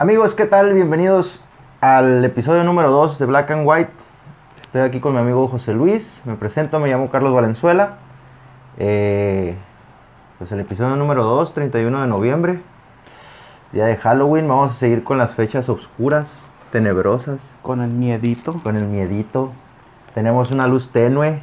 Amigos, ¿qué tal? Bienvenidos al episodio número 2 de Black and White. Estoy aquí con mi amigo José Luis. Me presento, me llamo Carlos Valenzuela. Eh, pues el episodio número 2, 31 de noviembre, día de Halloween. Vamos a seguir con las fechas oscuras, tenebrosas, Con el miedito. con el miedito. Tenemos una luz tenue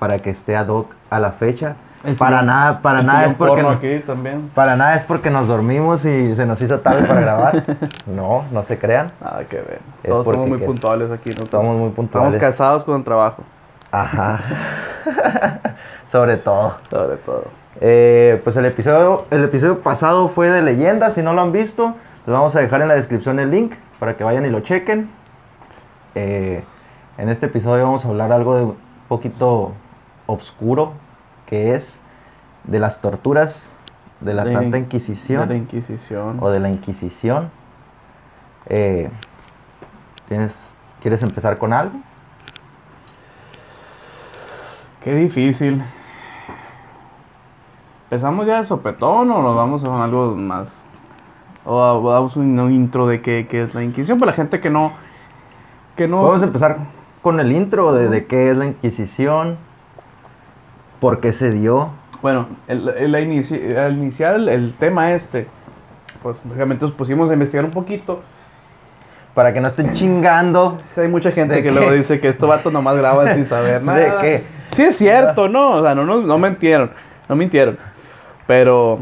para que esté ad hoc a la fecha. Para nada, para nada es porque no- aquí también. para nada es porque nos dormimos y se nos hizo tarde para grabar. No, no se crean. Nada que ver. Es Todos somos muy que- puntuales aquí. ¿no? Somos muy puntuales. Estamos casados con el trabajo, Ajá. Sobre todo. sobre todo. Eh, pues el episodio, el episodio pasado fue de leyendas. Si no lo han visto, les vamos a dejar en la descripción el link para que vayan y lo chequen. Eh, en este episodio vamos a hablar algo de un poquito obscuro, que es de las torturas de la De- Santa De Inquisición la Inquisición. o de la Inquisición. Eh, ¿tienes, ¿Quieres empezar con algo? Qué difícil. ¿Empezamos ya de sopetón o nos vamos a algo más? O damos un, un intro de qué, qué es la Inquisición para la gente que no. Que no. Vamos a empezar con el intro de, de qué es la Inquisición, por qué se dio. Bueno, el, el- la inici- al iniciar el, el tema este, pues lógicamente nos pusimos a investigar un poquito. Para que no estén chingando. Sí, Hay mucha gente ¿De que luego dice que estos vatos nomás graban sin saber nada. ¿De qué? Sí es cierto, ¿no? O sea, no, no, no mintieron, no mintieron. Pero,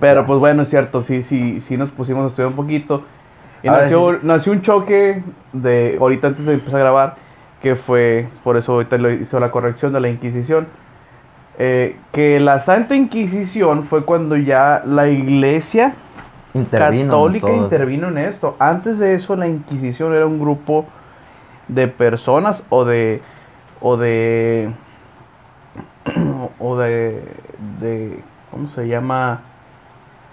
pero pues bueno, es cierto, sí, sí, sí nos pusimos a estudiar un poquito. Y nació, sí. nació un choque de, ahorita antes de empezar a grabar, que fue, por eso ahorita lo hizo la corrección de la Inquisición. eh, que la Santa Inquisición fue cuando ya la iglesia Intervino. católica intervino en esto. Antes de eso, la Inquisición era un grupo de personas o de. o de. o de. de ¿Cómo se llama?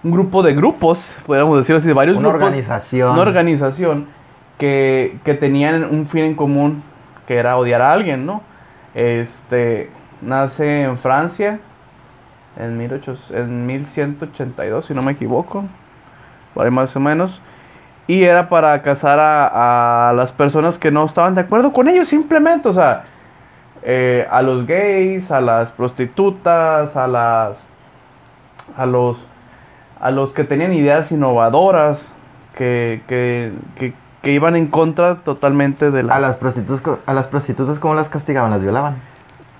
Un grupo de grupos, podríamos decir así, de varios Una grupos. organización. Una organización que, que tenían un fin en común, que era odiar a alguien, ¿no? Este. Nace en Francia en, 1800 en 1182, si no me equivoco por ahí más o menos. Y era para casar a, a las personas que no estaban de acuerdo con ellos, simplemente, o sea, eh, a los gays, a las prostitutas, a las, a los, a los que tenían ideas innovadoras, que, que, que iban en contra totalmente de la... A las prostitutas, a las prostitutas cómo las castigaban, las violaban.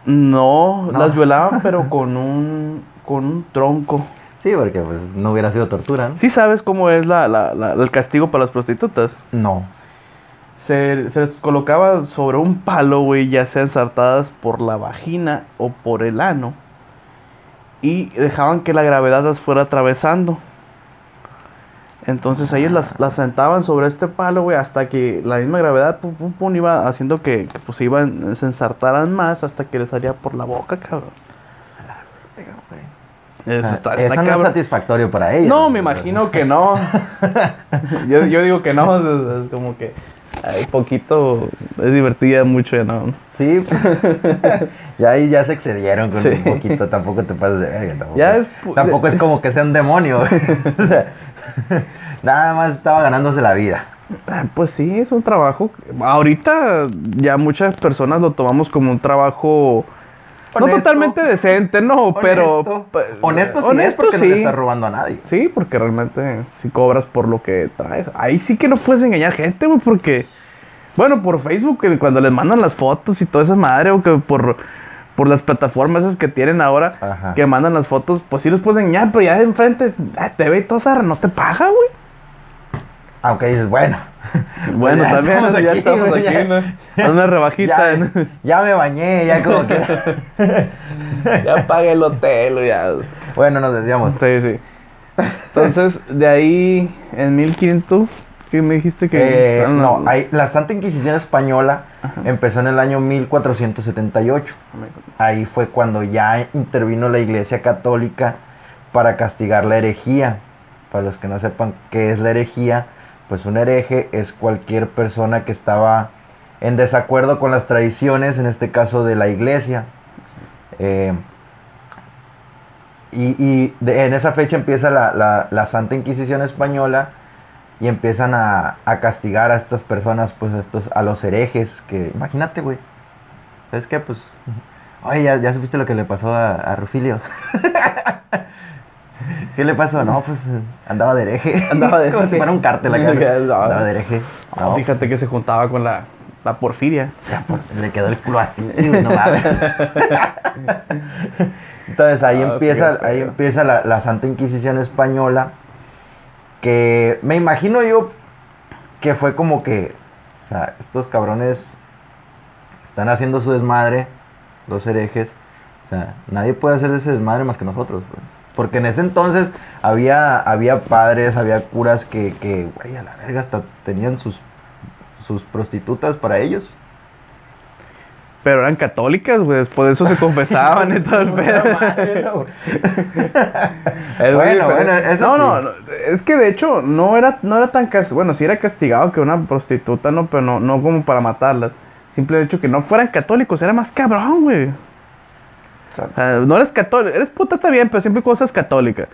No, No. las violaban, pero con un, con un tronco. Sí, porque pues no hubiera sido tortura, ¿no? ¿Sí sabes cómo es la, la- la- el castigo para las prostitutas? No. Se, se les colocaba sobre un palo, güey, ya sea ensartadas por la vagina o por el ano. Y dejaban que la gravedad las fuera atravesando. Entonces ellos las, las sentaban sobre este palo, güey, hasta que la misma gravedad, pum, pum, pum, iba haciendo que, que, pues iban, se ensartaran más hasta que les salía por la boca, cabrón. Eso Ah, está- Eso está no es satisfactorio para ellos. No, me imagino que no. yo, yo digo que no, es, es como que hay poquito, es divertida mucho, ya no. Sí. ya ahí ya se excedieron con Sí. un poquito. Tampoco te pases de verga. Tampoco, Ya es tampoco es como que sea un demonio. güey. O sea, Nada más estaba ganándose la vida. Ah, Pues sí, es un trabajo. Ahorita ya muchas personas lo tomamos como un trabajo no totalmente decente, no, pero Honesto. Honesto sí es porque no le estás robando a nadie. Sí, porque realmente si cobras por lo que traes. Ahí sí que no puedes engañar gente, güey, porque bueno, por Facebook que cuando les mandan las fotos y toda esa madre o que por por las plataformas esas que tienen ahora Ajá. que mandan las fotos, pues sí los puedes engañar, pero ya de enfrente ah, te ve y todo, esa no te paga, güey. Aunque dices, bueno. Bueno, ya también estamos ya aquí, estamos güey, aquí, ya. ¿no? Haz una rebajita. Ya, me bañé, ya como que. ya pagué el hotel, ya. bueno, nos desviamos. Sí, sí. Entonces, de ahí, en 1500, ¿qué me dijiste que? Eh, no, hay- la Santa Inquisición Española Ajá. empezó en el año 1478. Ahí fue cuando ya intervino la Iglesia Católica para castigar la herejía. Para los que no sepan qué es la herejía, pues un hereje es cualquier persona que estaba en desacuerdo con las tradiciones, en este caso de la Iglesia. Eh, y de- en esa fecha empieza la, la- la Santa Inquisición Española y empiezan a, a castigar a estas personas, pues a, estos, a los herejes, que imagínate, güey. ¿Sabes qué? Pues, oye, ¿ya, ya supiste lo que le pasó a, a Rufilio? ¿Qué le pasó? No, pues andaba de hereje. Andaba de Como si fuera un cártel acá. Andaba de hereje. No, fíjate que se juntaba con la, la porfiria. Pues, le quedó el culo así, no mames. Entonces ahí Ah, empieza, ahí empieza la, la Santa Inquisición española. Que me imagino yo que fue como que, o sea, estos cabrones están haciendo su desmadre, los herejes. O sea, nadie puede hacer ese desmadre más que nosotros, güey. Porque en ese entonces había, había padres, había curas que, que, güey, a la verga, hasta tenían sus, sus prostitutas para ellos. Pero eran católicas, güey. Después de eso se confesaban y todo el pedo. Bueno, diferente. bueno, eso no, sí. no, no, es que de hecho no era, no era tan castigado, bueno, sí era castigado que una prostituta, no, pero no, no como para matarlas. Simple hecho que no fueran católicos, era más cabrón, güey. O sea, no eres católico, eres puta también, pero siempre cosas católica.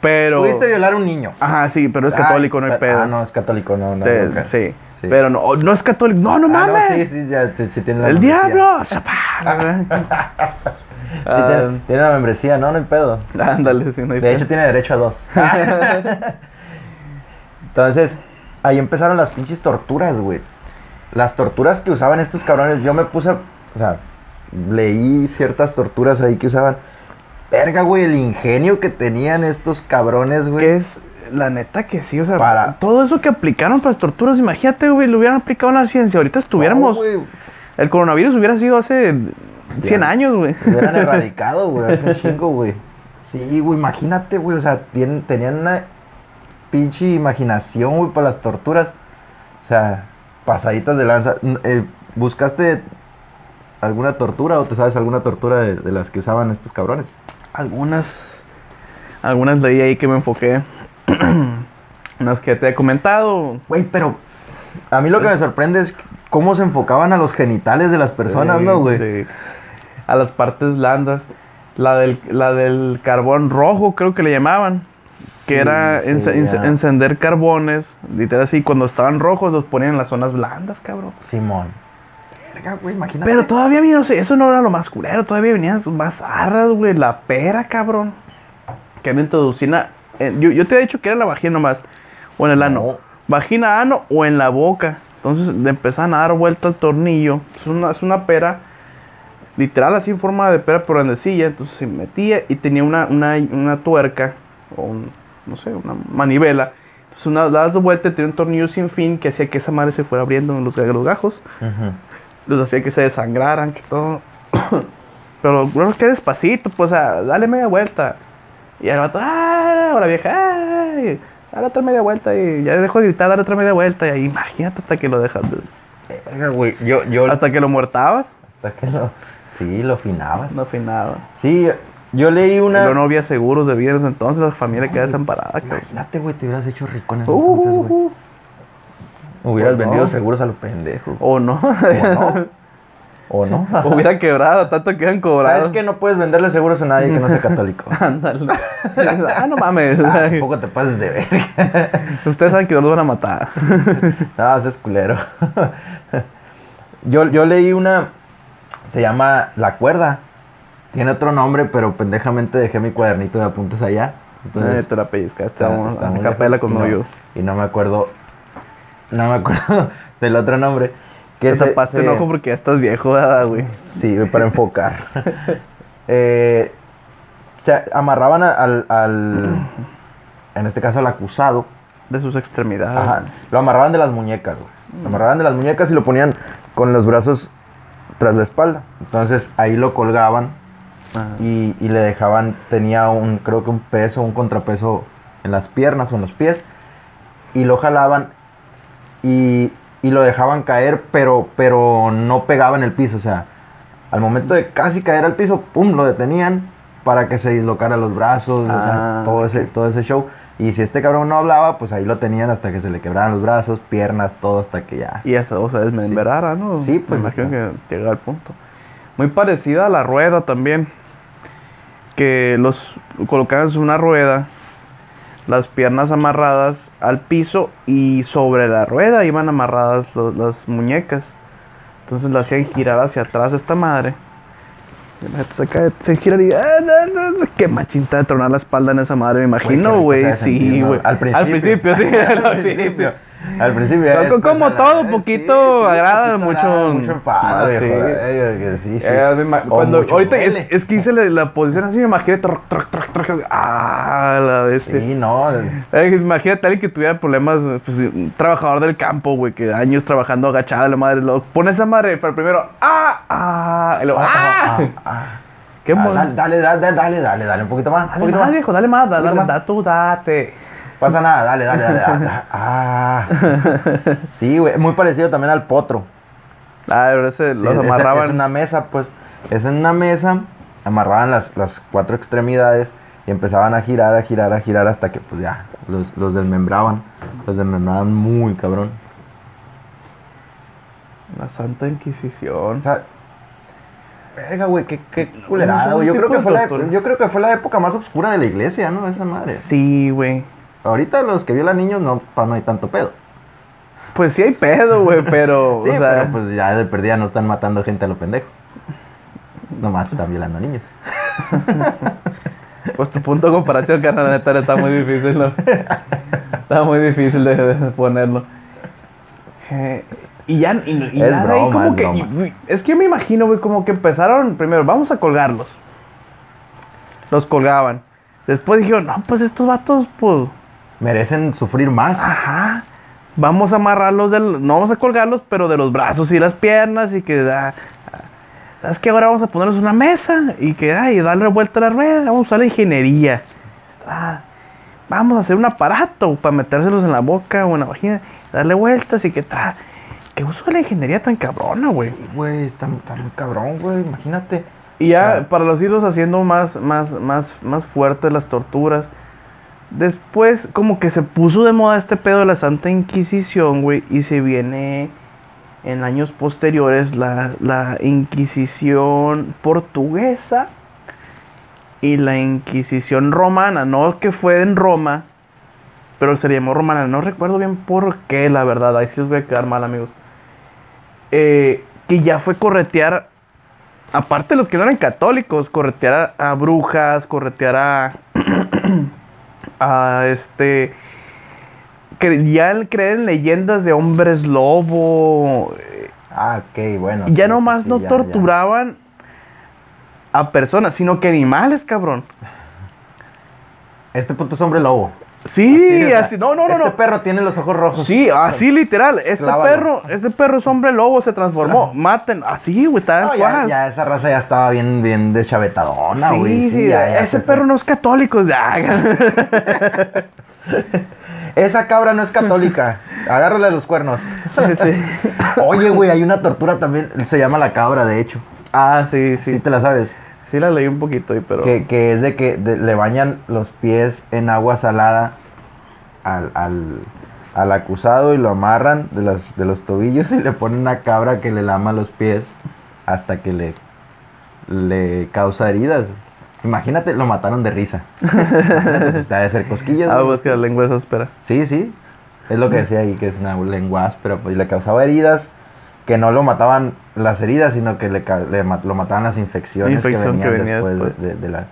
Pero. Pudiste violar a un niño. Ajá, sí, pero es Ay, católico, no hay pero- pedo. Ah, no, es católico, no, no. Te- nunca. sí. Sí. Pero no, no es católico. No, no Ah, mames. no, sí, sí, ya sí, sí tiene la El membresía. diablo. Sí, tiene, tiene la membresía, no, no hay pedo. Ah, Ándale, sí, no hay De pedo. hecho, tiene derecho a dos. Entonces, ahí empezaron las pinches torturas, güey. Las torturas que usaban estos cabrones, yo me puse, o sea, leí ciertas torturas ahí que usaban. Verga, güey, el ingenio que tenían estos cabrones, güey. Que es, la neta que sí, o sea, Para- todo eso que aplicaron para las torturas, imagínate, güey, lo hubieran aplicado en la ciencia. Ahorita estuviéramos, No, el coronavirus hubiera sido hace 100 Ya. años, güey. Hubieran erradicado, güey, hace un chingo, güey. Sí, güey, imagínate, güey, o sea, tienen- tenían una pinche imaginación, güey, para las torturas. O sea, pasaditas de lanza. Eh, ¿Buscaste alguna tortura o te sabes alguna tortura de, de las que usaban estos cabrones? Algunas, algunas leí ahí que me enfoqué. Unas que te he comentado. Güey, pero a mí lo que me sorprende es cómo se enfocaban a los genitales de las personas, Sí, ¿no, güey? sí. A las partes blandas. La del, la del carbón rojo, creo que le llamaban. Que Sí, era encender carbones. Literal así, cuando estaban rojos los ponían en las zonas blandas, cabrón. Simón. Verga, güey, imagínate. Pero todavía, mira, no sé, eso no era lo más culero. Todavía venían más arras, güey. La pera, cabrón. Que me introducían. a- eh, yo, yo te he dicho que era en la vagina nomás. O en el ano. No. Vagina, ano o en la boca. Entonces le empezaban a dar vuelta al tornillo. Es una, es una pera. Literal, así en forma de pera por grandecilla. Entonces se metía y tenía una, una, una tuerca. O un, no sé, una manivela. Entonces una, la das de vuelta y tenía un tornillo sin fin que hacía que esa madre se fuera abriendo en los, en los gajos Ujú. Los hacía que se desangraran, que todo. Pero bueno, que despacito, pues, o sea, dale media vuelta. Y el vato, ¡ah! O la vieja, ¡ay! Dale otra media vuelta y ya dejo de gritar, dale otra media vuelta. Y ahí, imagínate hasta que lo dejas, güey, yo, yo... hasta que lo muertabas, Hasta que lo... Sí, lo afinabas. no afinaba. Sí, yo leí una... luego no había seguros de vida en ese entonces, la familia quedaba desamparada, cabrón. Imagínate, güey, te hubieras hecho rico en ese Uh, entonces, güey. Hubieras o no. vendido seguros a los pendejos. O no. ¿O no? Hubiera quebrado, tanto que eran cobrados. ¿Sabes que no puedes venderle seguros a nadie que no sea católico? Ándale. ah, no mames. Ah, tampoco te pases de verga. Ustedes saben que no los van a matar. no, ese es culero. yo, yo leí una... Se llama La Cuerda. Tiene otro nombre, pero pendejamente dejé mi cuadernito de apuntes allá. Entonces, Eh, te la pellizcaste, vamos, a capela con no-. Y no me acuerdo. No me acuerdo del otro nombre. Que Te se- tapaste se- el ojo porque ya estás viejo, ¿verdad, güey? Sí, güey, para enfocar. Eh, se amarraban al, al. En este caso al acusado. De sus extremidades. Ajá, lo amarraban de las muñecas, güey. Lo amarraban de las muñecas y lo ponían con los brazos tras la espalda. Entonces ahí lo colgaban y, y le dejaban, tenía un, creo que un peso, un contrapeso en las piernas o en los pies, y lo jalaban y, y lo dejaban caer, pero, pero no pegaba en el piso, o sea, al momento de casi caer al piso, pum, lo detenían para que se dislocara los brazos, o sea, Ah, todo ese, todo ese show. Y si este cabrón no hablaba, pues ahí lo tenían hasta que se le quebraran los brazos, piernas, todo hasta que ya. Y hasta, o sea, desmembrara, ¿no? Sí, pues, Me imagino está. que llega al punto. Muy parecida a la rueda también. Que los colocaban en una rueda. Las piernas amarradas al piso y sobre la rueda iban amarradas lo- las muñecas. Entonces la hacían girar hacia atrás esta madre. Se cae, se gira y. ah, no, no, Qué machinta de tronar la espalda en esa madre, me imagino, Güey, güey. Sí, sentir, ¿no? güey. Al principio. sí. Al al principio. Al principio. Como la- todo, poquito agrada, mucho- mucho enfado, Ah, sí. eh, sí, sí. Eh, cuando, ahorita es, es que hice la, la posición así, me imaginé. troc, troc, troc, troc, ah, la bestia. Sí, no. Eh, imagínate alguien que tuviera problemas, pues, un trabajador del campo, güey, que años trabajando agachado, la madre, lo pone esa madre, pero primero, ¡ah! ¡ah! Y luego, ¡ah! Ah, ah. ¡Qué Ah, mo- dale, dale, dale, dale, dale, dale, un poquito más. Un poquito más, más. viejo, dale más, dale, más. da tú, date. Pasa nada, dale, dale, dale. dale. Ah. Sí, güey, muy parecido también al potro. Ah, pero ese los amarraban. Es una mesa, pues. Es en una mesa, amarraban las, las cuatro extremidades y empezaban a girar, a girar, a girar hasta que, pues ya, los, los desmembraban. Los desmembraban muy cabrón. La Santa Inquisición. O sea, verga, güey, qué, qué culerada, güey. Yo creo, tipos que fue de la, tortura. yo creo que fue la época más oscura de la iglesia, ¿no? Esa madre. Sí, güey. Ahorita los que violan niños no, pa, no hay tanto pedo. Pues sí hay pedo, güey, pero. Sí, o sea, pero pues ya de perdida no están matando gente a lo pendejo. Nomás están violando niños. Pues tu punto de comparación, carnal, neta está muy difícil, ¿no? Está muy difícil de, de ponerlo. Eh, y ya, y, y Es ya de ahí como es que. y- es que yo me imagino, güey, como que empezaron primero, vamos a colgarlos. Los colgaban. Después dijeron, no, pues estos vatos, pues. Merecen sufrir más. Ajá. Vamos a amarrarlos del. No vamos a colgarlos, pero de los brazos y las piernas y que. ah, ah, es que ahora vamos a ponerlos en una mesa y que ay, darle vuelta a la rueda. Vamos a usar la ingeniería. Ah, vamos a hacer un aparato para metérselos en la boca o en la vagina, darle vueltas y que tal. ¿Qué uso de la ingeniería tan cabrona, güey? Güey, está, está muy cabrón, güey. Imagínate. Y ya para los irlos haciendo más, más, más, más fuertes las torturas. Después, como que se puso de moda este pedo de la Santa Inquisición, güey. Y se viene en años posteriores la, la Inquisición portuguesa y la Inquisición romana. No que fue en Roma, pero se llamó romana. No recuerdo bien por qué, la verdad. Ahí sí os voy a quedar mal, amigos. Eh, que ya fue corretear aparte de los que no eran católicos, corretear a, a brujas, corretear a, a este, ya el creer en leyendas de hombres lobo, eh, Ah, ok, bueno. ya sí, nomás sí, no ya, torturaban a personas, sino que animales, cabrón. Este puto es hombre lobo. Sí, sea, así, no, no, no, este no. perro tiene los ojos rojos. Sí, así literal. Este Clávalo. perro, este perro es hombre lobo, se transformó. Maten, así, güey, tal No, ya, ya esa raza ya estaba bien, bien deschavetadona, sí, güey. sí, ya, ya ese fue. perro no es católico. ya. Esa cabra no es católica. Agárrale los cuernos. Sí. Oye, güey, hay una tortura también. Se llama la cabra, de hecho. Ah, sí, Sí, sí. te la sabes. Sí la leí un poquito pero... Que, que es de que de- le bañan los pies en agua salada al, al, al acusado y lo amarran de, las, de los tobillos y le ponen una cabra que le lama los pies hasta que le, le causa heridas. Imagínate, lo mataron de risa. Imagínate, pues, de hacer cosquillas. Ah, pues que la lengua es áspera. Sí, sí. Es lo que decía ahí, que es una lengua áspera, pues y le causaba heridas, que no lo mataban las heridas, sino que le, le lo mataban las infecciones Infección que que venían venía después, de- después. De, de la,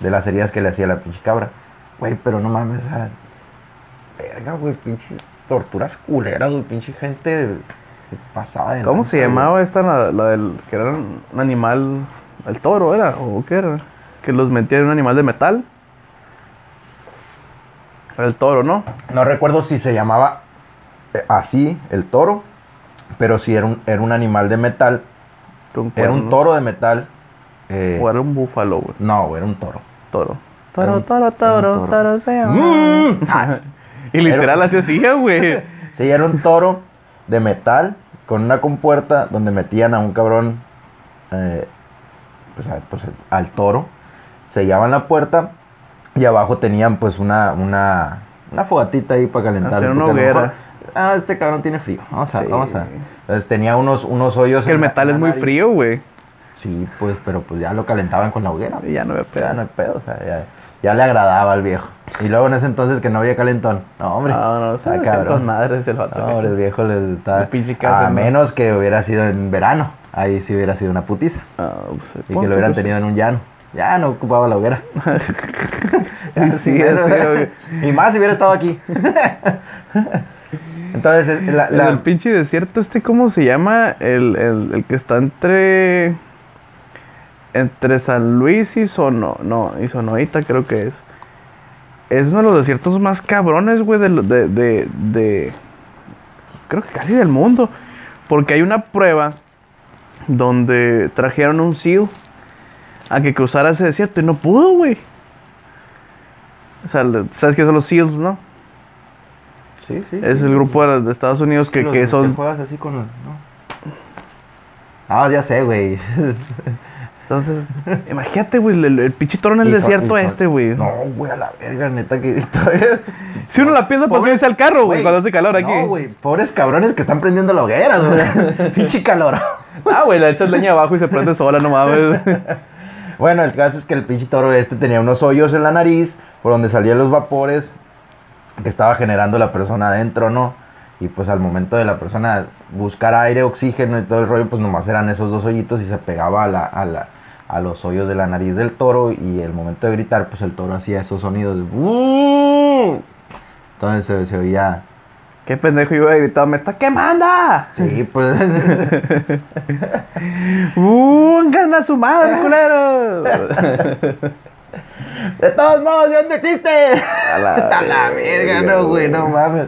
de las heridas que le hacía la pinche cabra. Güey, pero no mames, verga, güey, pinches torturas culeras, güey, pinche gente se pasaba de ¿Cómo lanza, se güey. llamaba esta, la, la del... que era un animal... El toro era, o qué era? Que los metía en un animal de metal. El toro, ¿no? No recuerdo si se llamaba eh, así, el toro, pero sí era un, era un animal de metal, era un toro de metal. eh, O era un búfalo, güey. No, güey, era un toro. Toro. Toro, un- toro, toro, toro. toro, se llama. Mm. y literal Era- así hacía, güey. Sí, era un toro de metal con una compuerta donde metían a un cabrón, eh, pues, a- pues, al toro, sellaban la puerta y abajo tenían pues una, una, una fogatita ahí para calentar. Hacer una hoguera. Ah, este cabrón tiene frío. Vamos a, Sí. vamos a. Entonces tenía unos, unos hoyos. Que el metal es muy frío, güey. Sí, pues, pero pues ya lo calentaban con la hoguera. Y ya no había Ya pedo. no hay pedo, o sea, ya. ya le agradaba al viejo. Y luego en ese entonces que no había calentón. No, hombre. No, no, está sí, cabrón. con madres el vato. No, hombre, el viejo le casa, A ¿no? menos que hubiera sido en verano. Ahí sí hubiera sido una putiza. Ah, pues, Y que lo hubieran tenido en un llano. Ya no ocupaba la hoguera. Sí, pero- sí, obvio. y más si hubiera estado aquí. Entonces, la, En el pinche desierto este, ¿cómo se llama? El, el, el que está entre... Entre San Luis y Sono... No, y Sonoita creo que es. Es uno de los desiertos más cabrones, güey, de, de, de, de... Creo que casi del mundo. Porque hay una prueba donde trajeron un SEAL a que cruzara ese desierto y no pudo, güey. O sea, ¿sabes qué son los SEALs, no? Sí, sí. Es el grupo de, de Estados Unidos que, Los que son... juegas así con los- ¿no? Ah, ya sé, güey. Entonces, imagínate, güey, el, el pinche toro en el Y desierto este, güey. No, güey, a la verga, neta que todavía- Si uno la piensa, pues subirse al carro, güey, cuando hace calor aquí. No, güey, pobres cabrones que están prendiendo la hoguera, güey. Pinche calor. Ah, güey, le echas leña abajo y se prende sola, no mames. Bueno, el caso es que el pinche toro este tenía unos hoyos en la nariz por donde salían los vapores que estaba generando la persona adentro, ¿no? Y pues al momento de la persona buscar aire, oxígeno y todo el rollo, pues nomás eran esos dos hoyitos y se pegaba a, la, a, la, a los hoyos de la nariz del toro y el momento de gritar, pues el toro hacía esos sonidos. de "Uh". Entonces se, se oía... Qué pendejo, yo hubiera gritado, ¡me está quemando! Sí, pues... ¡Ungan a su madre, culero! De todos modos, Dios no existe. A la A la verga, verga, no, güey, no mames.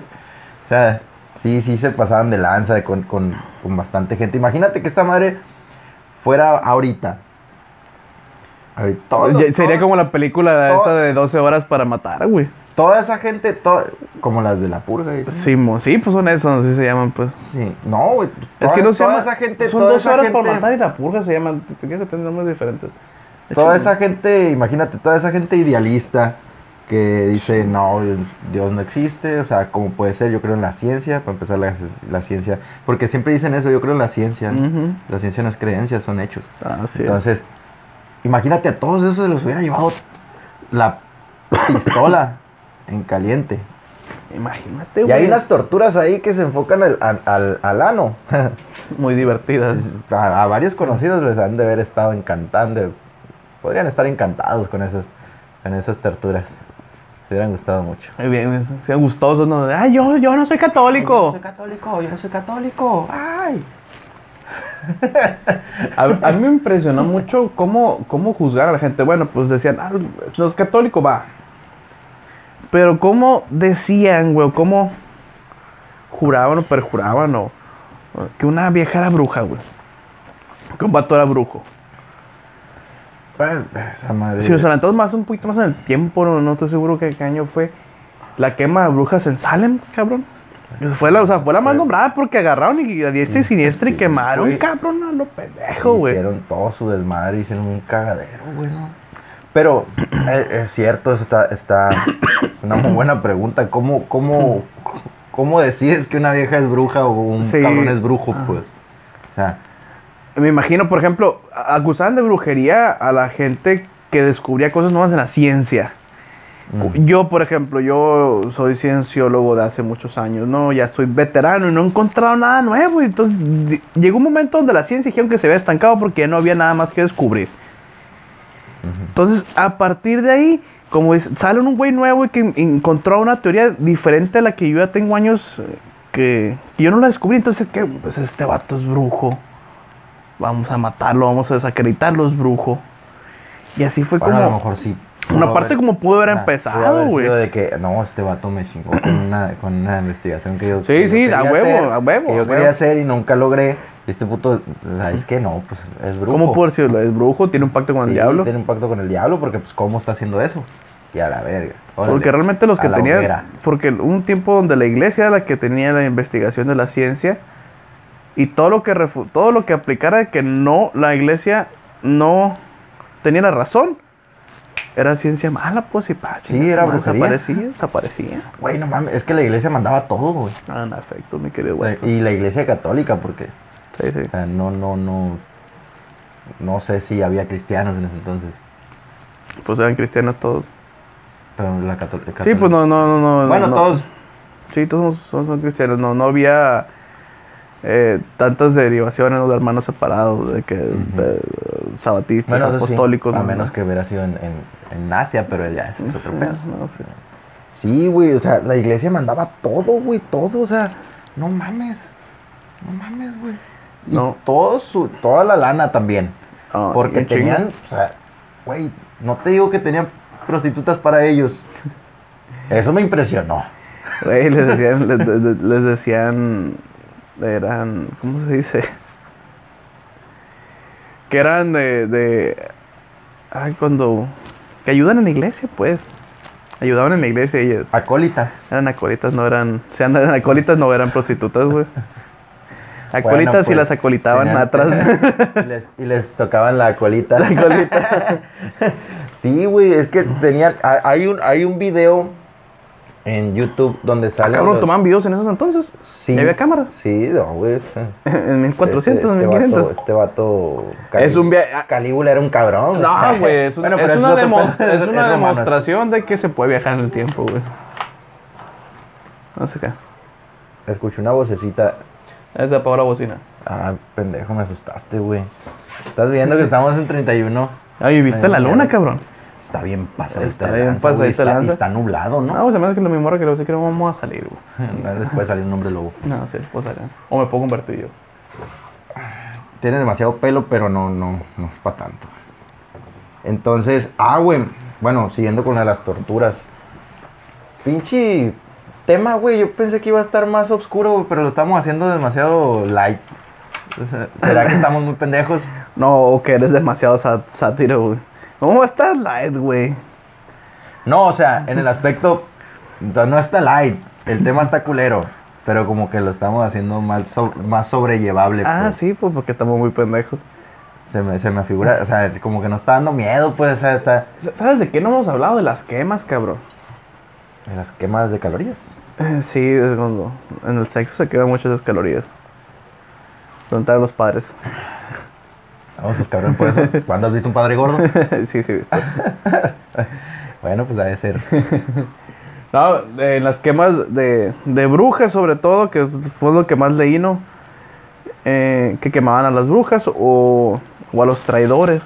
O sea, sí, sí se pasaban de lanza con, con, con bastante gente. Imagínate que esta madre fuera ahorita. Ahorita, todos- Ya- Sería como la película todo- esta de 12 horas para matar, güey. Toda esa gente, to- como las de la purga. ¿sí? Sí, mo- sí, pues son esos, así se llaman, pues. Sí. No, güey. Es toda- que no se toda llama. esa gente, son toda 12 esa horas para gente- matar y la purga se llaman. Tienes que tener nombres diferentes. Toda esa gente, imagínate, toda esa gente idealista que dice, no, Dios no existe, o sea, ¿cómo puede ser? Yo creo en la ciencia, para empezar la, la ciencia, porque siempre dicen eso, yo creo en la ciencia, la ciencia no es creencia, son hechos. Así es. Entonces, imagínate a todos esos se los hubiera llevado la pistola en caliente. Imagínate, Y güey. hay unas torturas ahí que se enfocan al, al, al- al ano. muy divertidas. a, a varios conocidos les han de haber estado encantando. Podrían estar encantados con esas, con esas torturas. Se hubieran gustado mucho. Muy bien, sean gustosos, ¿no? Ay, yo, yo no soy católico. católico, yo no soy católico. Ay. A, a mí me impresionó mucho cómo, cómo juzgar a la gente. Bueno, pues decían, ah, no es católico, va. Pero cómo decían, güey, cómo juraban o perjuraban o o que una vieja era bruja, güey. Que un vato era brujo. Esa madre. Si nos adelantamos más un poquito más en el tiempo, no, no estoy seguro que qué año fue. La quema de brujas en Salem, cabrón. Fue la, o sea, fue la más nombrada porque agarraron y a diestra y siniestra y quemaron, cabrón, a lo pendejo, güey. Hicieron todo su desmadre, hicieron un cagadero, güey. ¿no? Pero eh, es cierto, eso está, está es una muy buena pregunta. ¿Cómo, cómo, ¿Cómo decides que una vieja es bruja o un Sí. cabrón es brujo, Ah. pues? O sea, Me imagino, por ejemplo, acusaban de brujería a la gente que descubría cosas nuevas en la ciencia. mm, Yo, por ejemplo, yo soy cienciólogo de hace muchos años, ¿no? Ya soy veterano y no he encontrado nada nuevo. y Entonces, llegó un momento donde la ciencia dijeron que se había estancado porque ya no había nada más que descubrir. Entonces, a partir de ahí, como es- sale un güey nuevo y que en- encontró una teoría diferente a la que yo ya tengo años eh, que, que yo no la descubrí, entonces, ¿qué? Pues este vato es brujo. Vamos a matarlo, vamos a desacreditarlo, es brujo. Y así fue Bueno, como... a lo mejor sí. Una parte haber- como pudo haber empezado, güey. de que, no, este vato me chingó con una, con una investigación que yo Sí, que yo sí, quería a huevo, hacer, a huevo, Que yo a quería hacer y nunca logré. Y este puto, ¿sabes qué? No, pues es brujo. ¿Cómo puedo decirlo? Es brujo, tiene un pacto con el Sí, diablo. Tiene un pacto con el diablo porque, pues, ¿cómo está haciendo eso? Y a la verga. Órale, Porque realmente los que tenían... Porque un tiempo donde la iglesia era la que tenía la investigación de la ciencia y todo lo que refu- todo lo que aplicara que no, la iglesia no tenía la razón. Era ciencia mala, pues, y pa, Sí, era brujería. Desaparecía, desaparecía. Güey, no mames, es que la iglesia mandaba todo, güey. Ah, en efecto, mi querido Watson. Y la iglesia católica, porque, Sí, sí. o sea, no, no, no. No sé si había cristianos en ese entonces. Pues eran cristianos todos. Pero la cató- católica. Sí, pues no, no, no. no Bueno, no- todos. Sí, todos son, son cristianos. No, no había eh, tantas derivaciones de hermanos separados, de que de, sabatistas, Bueno, eso sí, apostólicos. a no, menos no. que hubiera sido en, en, en Asia, pero ya eso es otro pedo. No. Sí, güey, o sea, la iglesia mandaba todo, güey, todo, o sea, no mames. No mames, güey. Y No. todo su, toda la lana también. Ah, Porque tenían, o sea, güey, no te digo que tenían prostitutas para ellos. Eso me impresionó. Güey, les decían, les, les- les decían, eran, ¿cómo se dice? Que eran de, de, ay, cuando, que ayudan en la iglesia, pues, ayudaban en la iglesia y ellos Acólitas. eran acolitas, no eran, si andan acolitas no eran prostitutas, güey. Acolitas Bueno, y pues, las acolitaban tenían- atrás. y, les, y les tocaban la colita. La colita. sí, güey, es que tenían, ha- hay un, hay un video en YouTube donde sale. Ah, Cabrón, tomaban videos en esos entonces. Sí. ¿Y había cámaras? Sí, no, güey. En 1400, Este, este 1500. vato, este vato Es un via- Calígula era un cabrón. No, güey, es una, Bueno, es demo- pedo, es una romano. demostración de que se puede viajar en el tiempo, güey. No sé qué. Escuché una vocecita. Es de la bocina. Ah, pendejo, me asustaste, güey. Estás viendo que estamos en 31. Ay, ¿viste Ay, la luna, cabrón? Está bien pasadita. Está de bien lanza, pasadita está- y lanza. Está nublado, No, ¿no? pues se me hace que lo mismo que lo sé que no vamos a salir, güey. Después salió un hombre lobo. No, sí, pues salir. O me puedo convertir yo. Tiene demasiado pelo, pero no, no, no es para tanto. Entonces, ah, güey. Bueno, siguiendo con la de las torturas. Pinche tema, güey. Yo pensé que iba a estar más oscuro, güey, pero lo estamos haciendo demasiado light. O ¿Será que estamos muy pendejos? No, o que eres demasiado sá- sátiro, güey. ¿Cómo estás light, güey? No, o sea, en el aspecto. No está light. El tema está culero. Pero como que lo estamos haciendo más, so- más sobrellevable. Ah, pues. sí, pues porque estamos muy pendejos. Se me, se me figura, o sea, como que nos está dando miedo, pues, o sea, está. ¿Sabes de qué no hemos hablado? De las quemas, cabrón. de Las quemas de calorías. Eh, Sí, es cuando en el sexo se quedan muchas esas calorías. Preguntar a los padres. Vamos, pues cabrón, por eso. ¿Cuándo has visto un padre gordo? sí, sí, viste. Bueno, pues debe ser. No, en las quemas de, de brujas, sobre todo, que fue lo que más leí, ¿no? Eh, que quemaban a las brujas o, o a los traidores.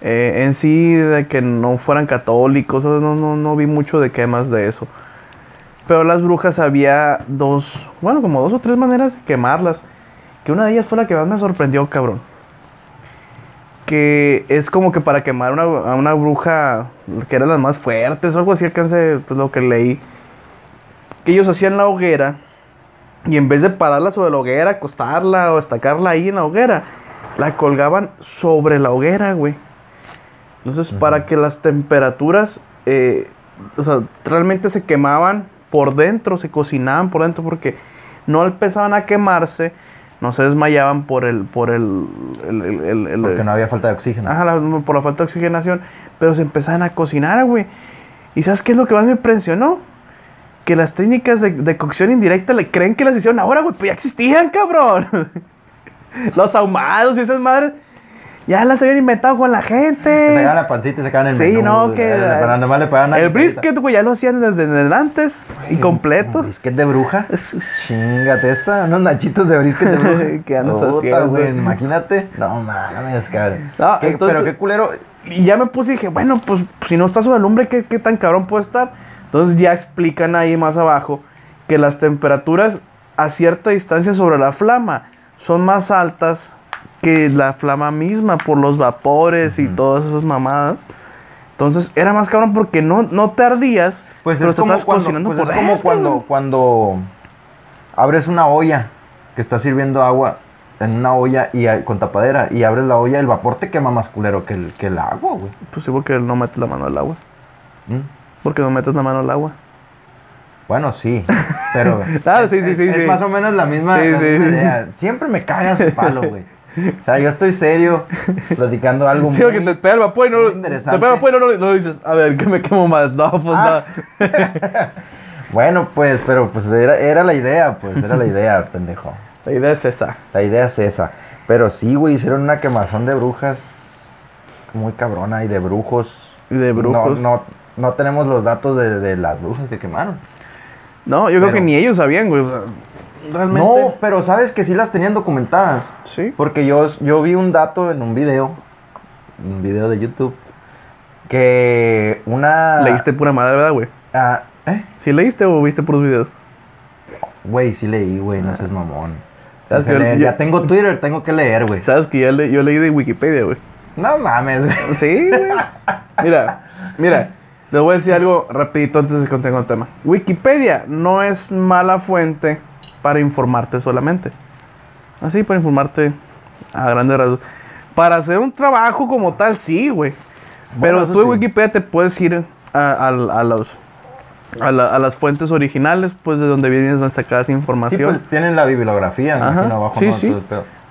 Eh, en sí, de que no fueran católicos, no, no, no vi mucho de quemas de eso. Pero las brujas había dos, bueno, como dos o tres maneras de quemarlas. Que una de ellas fue la que más me sorprendió, cabrón. Que es como que para quemar una, a una bruja, que eran las más fuertes o algo así, alcancé pues, lo que leí. Que ellos hacían la hoguera y en vez de pararla sobre la hoguera, acostarla o estacarla ahí en la hoguera, la colgaban sobre la hoguera, güey. Entonces, para que las temperaturas, eh, o sea, realmente se quemaban por dentro, se cocinaban por dentro, porque no empezaban a quemarse, no se desmayaban por el, por el, el, el- el- el- Porque no había falta de oxígeno. Ajá, la- por la falta de oxigenación, pero se empezaban a cocinar, güey. ¿Y sabes qué es lo que más me impresionó? Que las técnicas de, de cocción indirecta le creen que las hicieron ahora, güey, pues ya existían, cabrón. Los ahumados y esas madres ya las habían inventado con la Se sacaban gente. la pancita y sacaban el Sí, menú, no, güey. que- nomás le pegaban a El brisket, güey, ya lo hacían desde, desde antes y ¿Un completo. brisket de bruja? Chingate esa, unos nachitos de brisket de bruja. ¿Qué andas haciendo? güey, imagínate. No mames, cabrón. No, ¿Qué- entonces- Pero qué culero. Y ya me puse y dije, bueno, pues si no está sobre la lumbre, ¿qué, qué tan cabrón puede estar? Entonces ya explican ahí más abajo que las temperaturas a cierta distancia sobre la flama son más altas que la flama misma por los vapores y todas esas mamadas. Entonces era más cabrón porque no, no te ardías, Pues pero es te como, estabas cuando, cocinando pues por es como cuando, cuando abres una olla que está sirviendo agua en una olla y con tapadera y abres la olla, el vapor te quema más culero que el, que el agua, güey. Pues sí, porque no metes la mano al agua. ¿Mm? Porque no metes la mano al agua. Bueno, sí, pero Ah, es, sí, sí, es- sí, es más o menos la misma, la misma idea. Siempre me cagas el palo, güey. O sea, yo estoy serio, platicando algo Sí, muy... porque te pega el vapor y no, te pega el y no, no dices, a ver, ¿qué me quemo más? No, pues Ah. no. Bueno, pues, pero pues era, era la idea, pues, era la idea, pendejo. La idea es esa. La idea es esa. Pero sí, güey, hicieron una quemazón de brujas muy cabrona y de brujos. De no, brujos. no, no tenemos los datos de, de las brujas que quemaron. No, yo creo que ni ellos sabían, güey. Realmente. No, pero sabes que sí las tenían documentadas. Sí. Porque yo, yo vi un dato en un video, un video de YouTube, que una... Leíste pura madre, ¿verdad, güey? Ah, ¿eh? ¿Sí leíste o viste puros videos? Güey, sí leí, güey, no seas mamón. ¿Sabes que yo- yo- Ya tengo Twitter, tengo que leer, güey. Sabes que ya le- yo leí de Wikipedia, güey. No mames, güey. Sí, güey. Mira, mira, les voy a decir algo rapidito antes de que el tema. Wikipedia no es mala fuente para informarte solamente. Así, para informarte a grandes rasgos. Para hacer un trabajo como tal, sí, güey. Pero Bueno, tú en sí. Wikipedia te puedes ir a, a- a los, a, la- a las fuentes originales, pues de donde vienen sacadas Sí, información. pues tienen la bibliografía, Ajá, abajo, sí, ¿no? sí.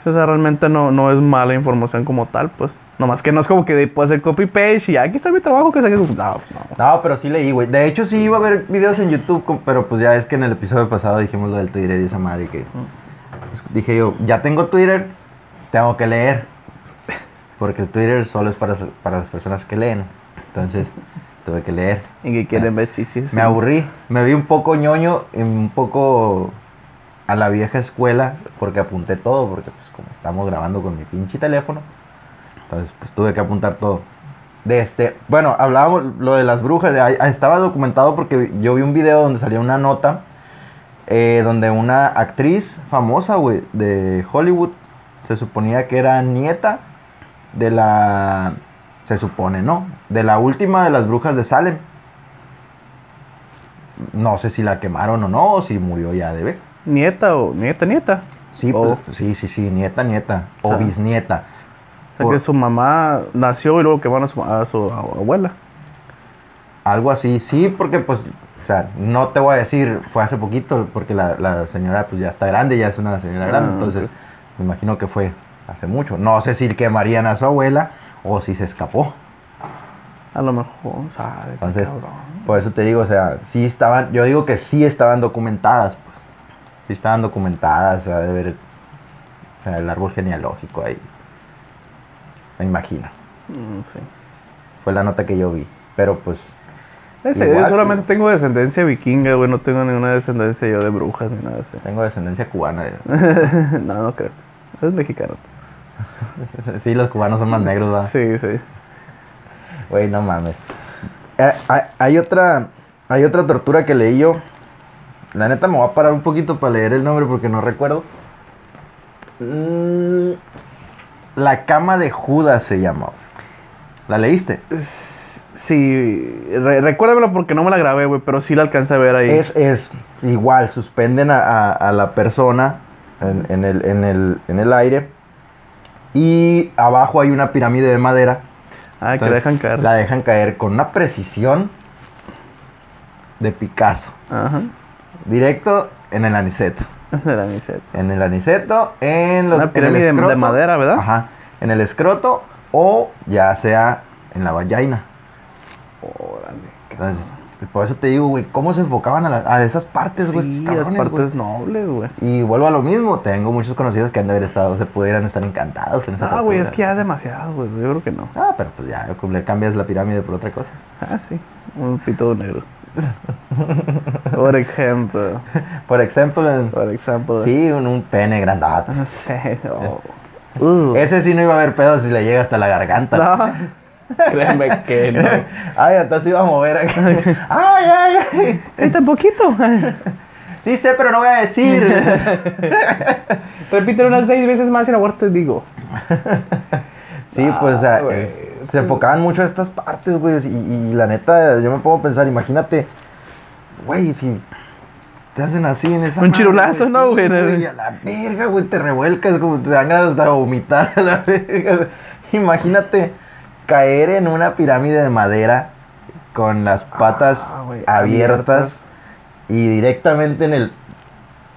O sea, realmente no, no es mala información como tal, pues. Nomás que no es como que puede hacer copy-paste y aquí está mi trabajo que saques. No, pues, no. No, pero sí leí, güey. De hecho, sí iba a ver videos en YouTube, pero pues ya es que en el episodio pasado dijimos lo del Twitter y esa madre que... pues, dije yo, ya tengo Twitter, tengo que leer. Porque el Twitter solo es para, para las personas que leen. Entonces, tuve que leer. Y que quieren ver chichis. Me aburrí, me vi un poco ñoño y un poco a la vieja escuela porque apunté todo, porque pues como estamos grabando con mi pinche teléfono, entonces pues tuve que apuntar todo. De este, bueno, hablábamos lo de las brujas, de estaba documentado porque yo vi un video donde salía una nota eh, donde una actriz famosa, güey, de Hollywood, se suponía que era nieta de la, se supone, ¿no? De la última de las brujas de Salem. No sé si la quemaron o no, o si murió ya de. Nieta o nieta, nieta. Sí, O- pues, sí, sí, sí, nieta, nieta. O bisnieta. O sea Por- que su mamá nació y luego quemaron a su, a su abuela. Algo así, sí, porque pues, o sea, no te voy a decir, fue hace poquito, porque la, la señora pues ya está grande, ya es una señora grande, Ah, entonces me imagino que fue hace mucho. No sé si quemarían a su abuela o si se escapó. A lo mejor, sabe. Entonces, por eso te digo, o sea, sí estaban, yo digo que sí estaban documentadas, pues. Sí estaban documentadas, o sea, de ver o sea, el árbol genealógico ahí. Me imagino. Mm, sí. Fue la nota que yo vi. Pero pues, Ese, Igual, yo solamente tengo descendencia vikinga, güey. No tengo ninguna descendencia yo de brujas ni nada así. tengo descendencia cubana. no, no creo. Es mexicano. sí, los cubanos son más negros, ¿verdad? Sí, sí. Güey, no mames. Eh, hay, hay otra hay otra tortura que leí yo. La neta me voy a parar un poquito para leer el nombre porque no recuerdo. Mm, La cama de Judas se llama. ¿La leíste? Sí, re- recuérdamelo porque no me la grabé, güey, pero sí la alcancé a ver ahí. Es, es igual, suspenden a, a- a la persona en, en el, en, el, en el aire y abajo hay una pirámide de madera. ah, que Entonces, dejan caer. La dejan caer con una precisión de Picasso. Ajá. Directo en el aniceto. De la miseta. En el aniceto, en los Una en el pirámide de- de escroto. madera, ¿verdad? Ajá. En el escroto o ya sea en la vallaina. Órale. Entonces, por eso te digo, güey, ¿cómo se enfocaban a, la- a esas partes, güey? Sí, las partes nobles, güey. Y vuelvo a lo mismo, tengo muchos conocidos que han de haber estado, se pudieran estar encantados con esa Ah, güey, es que ya es demasiado, güey. Yo creo que no. Ah, pero pues ya, le cambias la pirámide por otra cosa. Ah, sí. Un pito negro. Por ejemplo. Por ejemplo, Por ejemplo. sí, un, un pene grandote. No sé. oh. Uh. Ese sí no iba a haber pedo si le llega hasta la garganta. No. Créeme que no. Ay, hasta se iba a mover. acá. ay, ay, ay. Este poquito. Sí sé, pero no voy a decir. Repítelo unas seis veces más y la te digo. Sí, pues, o sea, es- se enfocaban mucho a estas partes, güey. Y, y la neta, yo me pongo a pensar, imagínate, güey, si te hacen así en esa. Un madre, chirulazo, ¿no, sí, güey? A la verga, güey, te revuelcas, como te dan ganas hasta de vomitar a la verga. güey. Imagínate caer en una pirámide de madera con las patas Ah, abiertas, y directamente en el.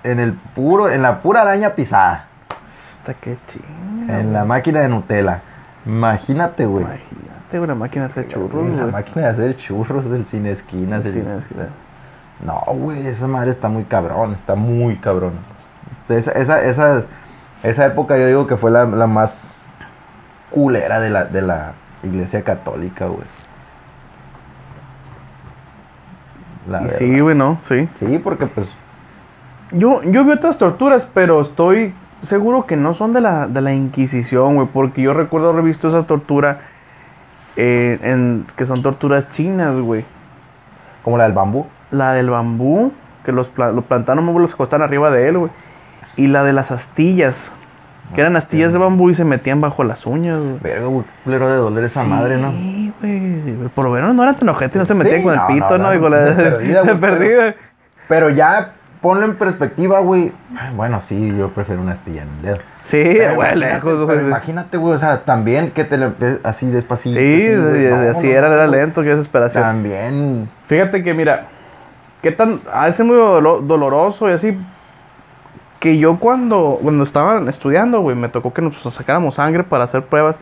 En el puro, en la pura araña pisada. Hasta qué chinga. En la máquina de Nutella. Imagínate, güey. Imagínate una máquina de hacer churros, En la güey. máquina de hacer churros del cine esquinas. No, güey, esa madre está muy cabrón, está muy cabrón. Esa, esa, esa, esa época yo digo que fue la, la más culera de la, de la iglesia católica, güey. La Y sí, güey, no, sí. Sí, porque pues Yo, yo vi otras torturas, pero estoy seguro que no son de la, de la Inquisición, güey, porque yo recuerdo haber visto esa tortura eh, en, que son torturas chinas, güey. como la del bambú. La del bambú, que los, los plantaron los costan arriba de él, güey. Y la de las astillas, que eran astillas de bambú y se metían bajo las uñas, güey. Verga, güey, culero de doler esa madre, ¿no? Sí, güey. Por lo menos no eran tan ojete, no se Sí, metían con el pito, no, ¿no? no, de perdida, güey. Pero ya ponlo en perspectiva, güey. Bueno, sí, yo prefiero una astilla en el dedo. Sí, Pero güey, lejos, güey. imagínate, güey, o sea, también que te lo así despacito. Sí, así, güey, y- no, así no, era, no, era lento, qué desesperación. También. Fíjate que, mira, qué tan. De ser muy dolo- doloroso y así. Que yo cuando, cuando estaba estudiando, güey, me tocó que nos sacáramos sangre para hacer pruebas.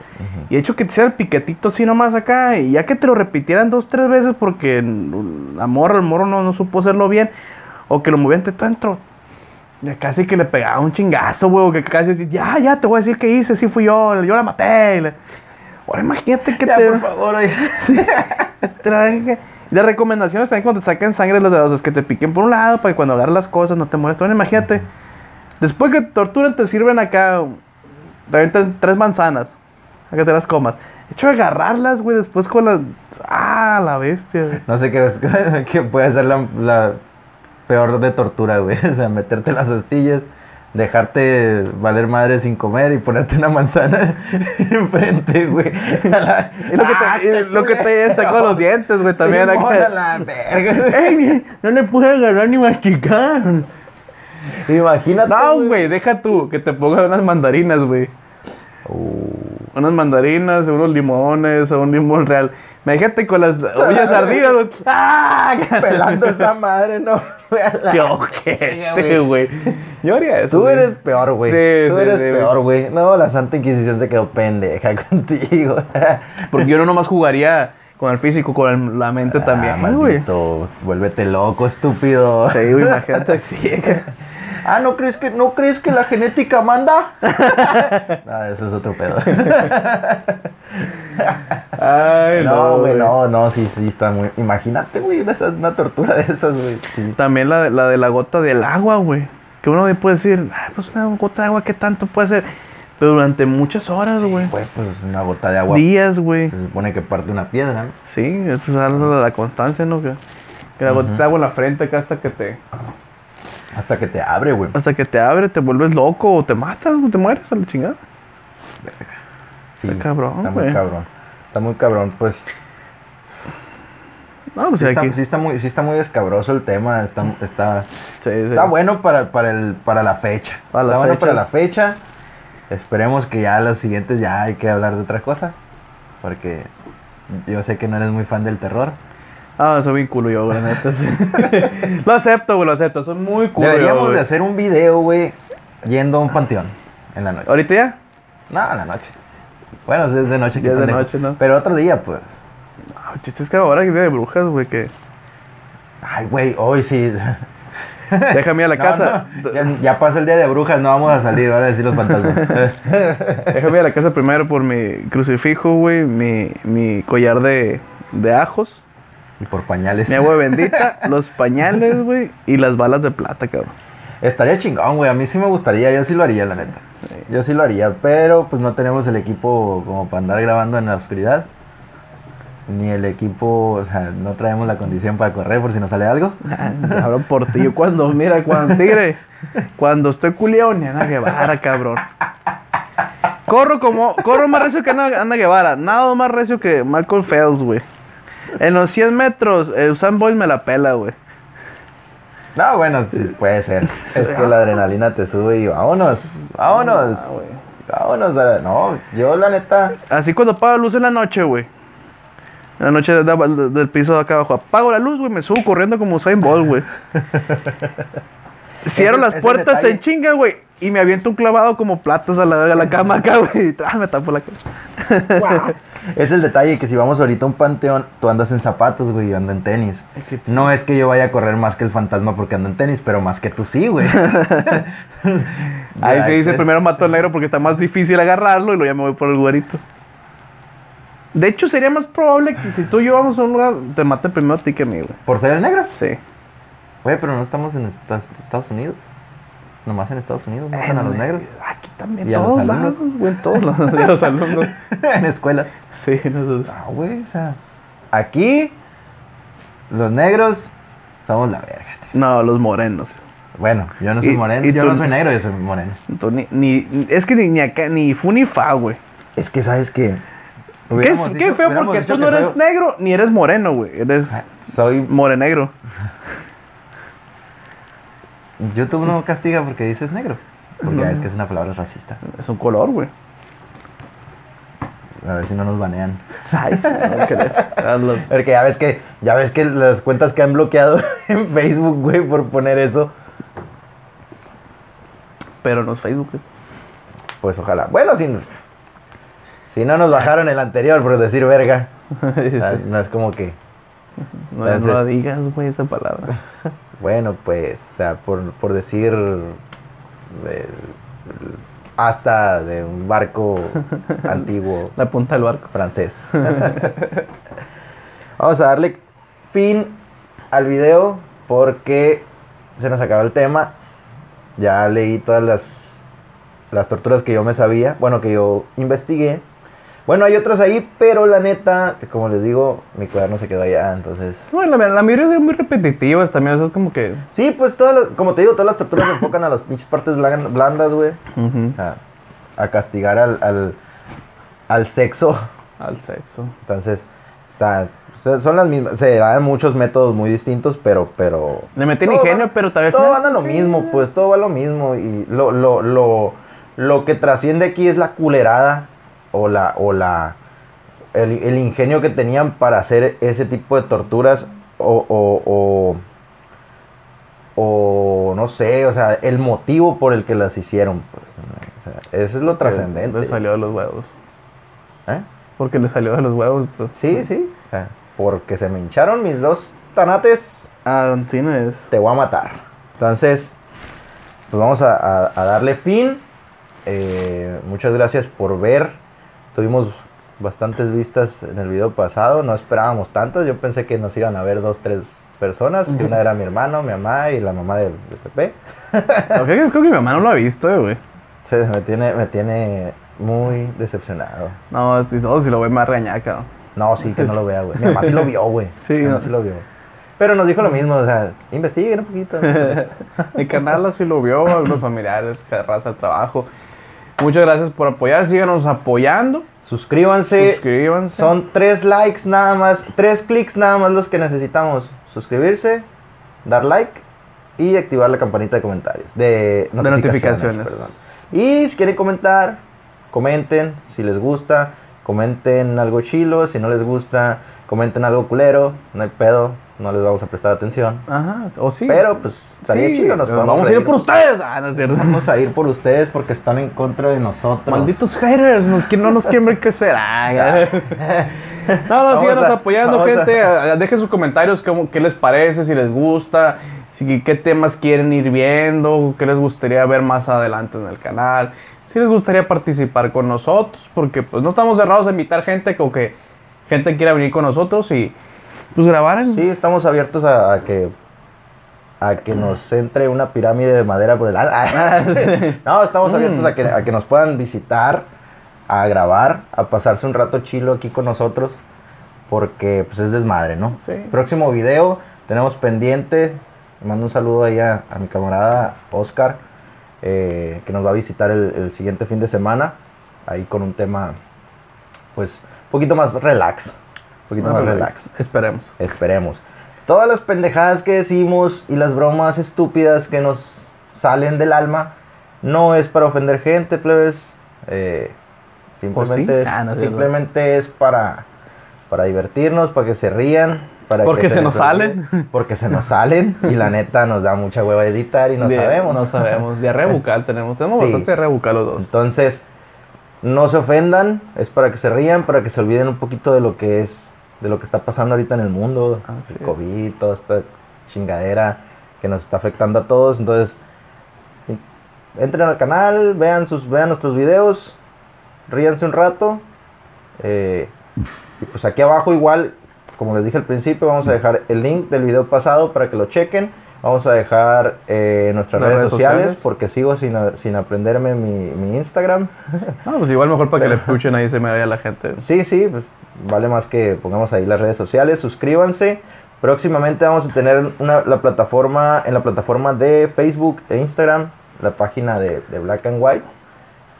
Y de hecho que te hiciera el piquetito así nomás acá. Y ya que te lo repitieran dos, tres veces porque la morra, el morro no, no supo hacerlo bien. O que lo movían de dentro. Ya casi que le pegaba un chingazo, güey. Que casi así, ya, ya, te voy a decir qué hice. Sí fui yo, yo la maté. le- Ahora imagínate que Ya, te... por favor, oye. Traje. De recomendaciones también cuando te saquen sangre de los dedos, es que te piquen por un lado para que cuando agarres las cosas no te molestes. Bueno, imagínate, después que te torturan te sirven acá, te avientan tres manzanas, a que te las comas. De hecho, agarrarlas, güey, después con las... Ah, la bestia, güey. No sé qué, qué puede ser la, la peor de tortura, güey. O sea, meterte las astillas, dejarte valer madre sin comer y ponerte una manzana enfrente, güey. A Y lo que Ah, te, y lo que te sacó los dientes, güey, también acá. a la verga. ¡Ey, no le pude agarrar ni masticar! Imagínate. No, güey, deja tú, que te pongan unas mandarinas, güey. Uh, unas mandarinas, unos limones, un limón real. Imagínate con las uñas ardidas. ¡Ah! pelando esa madre, no. ¡Qué ojete, güey! Yo haría eso. Tú eres peor, güey. Sí, Tú sí, eres sí, peor, güey. No, la Santa Inquisición se quedó pendeja contigo. Porque yo no nomás jugaría con el físico, con el- la mente Ah, también, güey. Vuélvete loco, estúpido. Sí, güey, imagínate así. Ah, ¿no crees que, no crees que la genética manda? no, eso es otro pedo. Ay, no, güey, no, no, sí, sí, está muy... Imagínate, güey, una, una tortura de esas, güey. Sí. También la, de- la de la gota del agua, güey. Que uno puede decir, ah, pues una gota de agua, ¿qué tanto puede ser? Pero durante muchas horas, güey. Pues una gota de agua Días, güey. se supone que parte una piedra, ¿no? Sí, eso es algo de la constancia, ¿no? Que, que la gota Ujú. de agua en la frente acá hasta que te... Hasta que te abre, güey. Hasta que te abre, te vuelves loco o te matas o te mueres a la chingada. Sí, Está cabrón, Está muy cabrón. Está muy cabrón, pues... No, pues Sí está, aquí. sí está muy, sí está muy escabroso el tema, está, está, Sí, está bueno para, para, el, para la fecha. Para la está bueno fecha. para la fecha. Esperemos que ya los siguientes ya hay que hablar de otras cosas. Porque yo sé que no eres muy fan del terror. Ah, soy bien culo yo, güey, neta. sí. lo acepto, güey, lo acepto. Soy muy culo Deberíamos de hacer un video, güey, yendo a un panteón en la noche. ¿Ahorita ya? No, en la noche. Bueno, es de noche. Ya es de pendejo. noche, ¿no? Pero otro día, pues. No, chiste es que ahora que día de brujas, güey, que... Ay, güey, hoy sí. Déjame ir a la No, casa. no, Ya, ya pasó el día de brujas, no vamos a salir, ahora decir los fantasmas. Déjame ir a la casa primero por mi crucifijo, güey, mi, mi collar de, de ajos, y por pañales. mi agua bendita, los pañales, güey, y las balas de plata, cabrón. Estaría chingón, güey. A mí sí me gustaría, yo sí lo haría, la neta. Yo sí lo haría, pero pues no tenemos el equipo como para andar grabando en la oscuridad. Ni el equipo, o sea, no traemos la condición para correr por si nos sale algo. Cabrón, por ti. Yo cuando, mira, cuando tigre, cuando estoy culiao, ni Ana Guevara, cabrón. Corro como, corro más recio que Ana, Ana Guevara. Nada más recio que Michael Phelps, güey. En los 100 metros, el Usain Bolt me la pela, güey. No, bueno, sí, puede ser. Es que la adrenalina te sube y vámonos, vámonos. Vámonos. a la- No, yo la neta. Así cuando apago la luz en la noche, güey. En la noche de- de- del piso de acá abajo. Apago la luz, güey, me subo corriendo como Usain Bolt, güey. Cierro Ese- las puertas detalle- en chinga, güey. Y me aviento un clavado como platos a la a la cama acá, güey. Y ah, me tapo la cara. Es el detalle que si vamos ahorita a un panteón, tú andas en zapatos, güey, yo ando en tenis. No es que yo vaya a correr más que el fantasma porque ando en tenis, pero más que tú sí, güey. Ahí Ya, se dice este- primero mato al negro porque está más difícil agarrarlo y luego ya me voy por el güerito. De hecho, sería más probable que si tú y yo vamos a un lugar, te mate primero a ti que a mí, güey. ¿Por ser el negro? Sí. Güey, pero no estamos en Estados Unidos. Nomás en Estados Unidos matan a los Eh, negros. Aquí también, Y a los todos alumnos. lados, güey, en todos los alumnos. en escuelas. Sí, nosotros. Ah, güey, o sea. Aquí, los negros somos la verga. tío. No, los morenos. Bueno, yo no soy Y- moreno. y yo tú- no soy negro, yo soy moreno. Tú ni, ni- es que ni, ni acá, ni fu ni fa, güey. Es que, ¿sabes qué? Qué, feo porque tú no que eres soy- negro ni eres moreno, güey. Eres Ah, Soy. morenegro. YouTube no castiga porque dices negro. Porque No. es que es una palabra racista. Es un color, güey. A ver si no nos banean. Ay, sí, no. Porque ya ves que, ya ves que las cuentas que han bloqueado en Facebook, güey, por poner eso. Pero no es Facebook. güey. Pues ojalá. Bueno, si, si no nos bajaron el anterior por decir verga. Sí. sea, No es como que. No, Entonces- no la digas, güey, esa palabra. Bueno, pues, o sea, por, por decir. eh, hasta de un barco antiguo La punta del barco. francés. Vamos a darle fin al video porque se nos acaba el tema. Ya leí todas las, las torturas que yo me sabía, bueno, que yo investigué. Bueno, hay otras ahí, pero la neta, como les digo, mi cuaderno se quedó allá, entonces... Bueno, la, la mayoría son muy repetitivas también. Eso es como que. Sí, pues todas las- como te digo, todas las torturas se enfocan a las pinches partes blan- blandas, güey. Ujú. A, a castigar al, al, al sexo. Al sexo. Entonces, está, son las mismas, se dan muchos métodos muy distintos, pero, pero... Le meten ingenio, va- pero tal vez. Todo van a lo Sí. mismo, pues, todo va a lo mismo, y lo, lo, lo, lo que trasciende aquí es la culerada, o la, o la, el, el ingenio que tenían para hacer ese tipo de torturas, o, o, o, o no sé, o sea, el motivo por el que las hicieron, pues, o sea, eso es lo trascendente. Le salió de los huevos. ¿Eh? Porque le salió de los huevos, pues. Sí, sí. O sea, porque se me hincharon mis dos tanates, Ah, sí, no es. te voy a matar. Entonces, pues vamos a, a- a darle fin. Eh, muchas gracias por ver. Tuvimos bastantes vistas en el video pasado. No esperábamos tantas. Yo pensé que nos iban a ver dos, tres personas. Que Ujú. una era mi hermano, mi mamá y la mamá del de Pepe. Creo que, creo que mi mamá no lo ha visto, eh, güey. Se me tiene, me tiene muy decepcionado. No, si, no, si lo ve más reñaca. No, sí, que no lo vea, güey. Mi mamá sí lo vio, güey. Sí, Mi mamá no. sí lo vio. Pero nos dijo lo mismo, o sea, investiguen un poquito. Mi canal así lo vio, algunos familiares, que raza de trabajo. Muchas gracias por apoyar, síganos apoyando. Suscríbanse. Suscríbanse. Son tres likes nada más, tres clics nada más los que necesitamos. Suscribirse, dar like y activar la campanita de comentarios. De notificaciones. notificaciones. perdón. Y si quieren comentar, comenten si les gusta. Comenten algo chilo, si no les gusta, comenten algo culero, no hay pedo, no les vamos a prestar atención. Ajá, o sí. Pero pues estaría Sí, chido, nos vamos a ir por ustedes. Ah, no es cierto. Vamos a ir por ustedes porque están en contra de nosotros. Malditos haters, nos- que no nos quieren ver crecer. Ah. No, no, síganos a- apoyando, vamos a- gente. a- Dejen sus comentarios, cómo- qué les parece, si les gusta, si, qué temas quieren ir viendo, qué les gustaría ver más adelante en el canal. Si les gustaría participar con nosotros, porque pues no estamos cerrados a invitar gente o que gente quiera venir con nosotros y pues grabar en... Sí, estamos abiertos a, a que a que nos entre una pirámide de madera por el ala. no, estamos Mm. abiertos a que, a que nos puedan visitar, a grabar, a pasarse un rato chilo aquí con nosotros, porque pues es desmadre, ¿no? Sí. Próximo video tenemos pendiente, le mando un saludo ahí a, a mi camarada Oscar, eh, que nos va a visitar el, el siguiente fin de semana, ahí con un tema, pues, un poquito más relax, poquito más relax. Esperemos. Esperemos. Todas las pendejadas que decimos y las bromas estúpidas que nos salen del alma no es para ofender gente, plebes. Eh, simplemente, sí? es, Ah, no simplemente es para, para divertirnos, para que se rían. Para Porque que se nos salen. Porque se nos salen y la neta nos da mucha hueva editar y no sabemos. No sabemos. Diarrea bucal tenemos. Tenemos Sí. bastante diarrea bucal los dos. Entonces, no se ofendan, es para que se rían, para que se olviden un poquito de lo que es, de lo que está pasando ahorita en el mundo, Así el es. COVID, toda esta chingadera que nos está afectando a todos. Entonces, sí, entren al canal, vean sus, vean nuestros videos, ríanse un rato, eh, Y pues aquí abajo igual, como les dije al principio, vamos a dejar el link del video pasado para que lo chequen. Vamos a dejar eh, nuestras redes, redes sociales, sociales. porque sigo sin, sin aprenderme mi, mi Instagram. No, pues igual mejor para que le escuchen ahí se me vaya la gente. Sí, sí, pues, vale más que pongamos ahí las redes sociales, suscríbanse. Próximamente vamos a tener una, la plataforma, en la plataforma de Facebook e Instagram, la página de, de Black and White.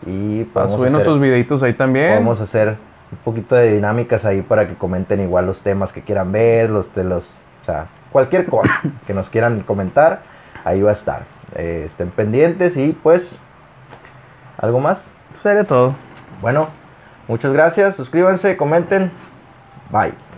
Y Para podemos subir hacer, nuestros videitos ahí también. podemos hacer un poquito de dinámicas ahí para que comenten igual los temas que quieran ver, los de los, o sea, cualquier cosa que nos quieran comentar, ahí va a estar. Eh, estén pendientes y pues, ¿algo más? Sería todo. Bueno, muchas gracias, suscríbanse, comenten. Bye.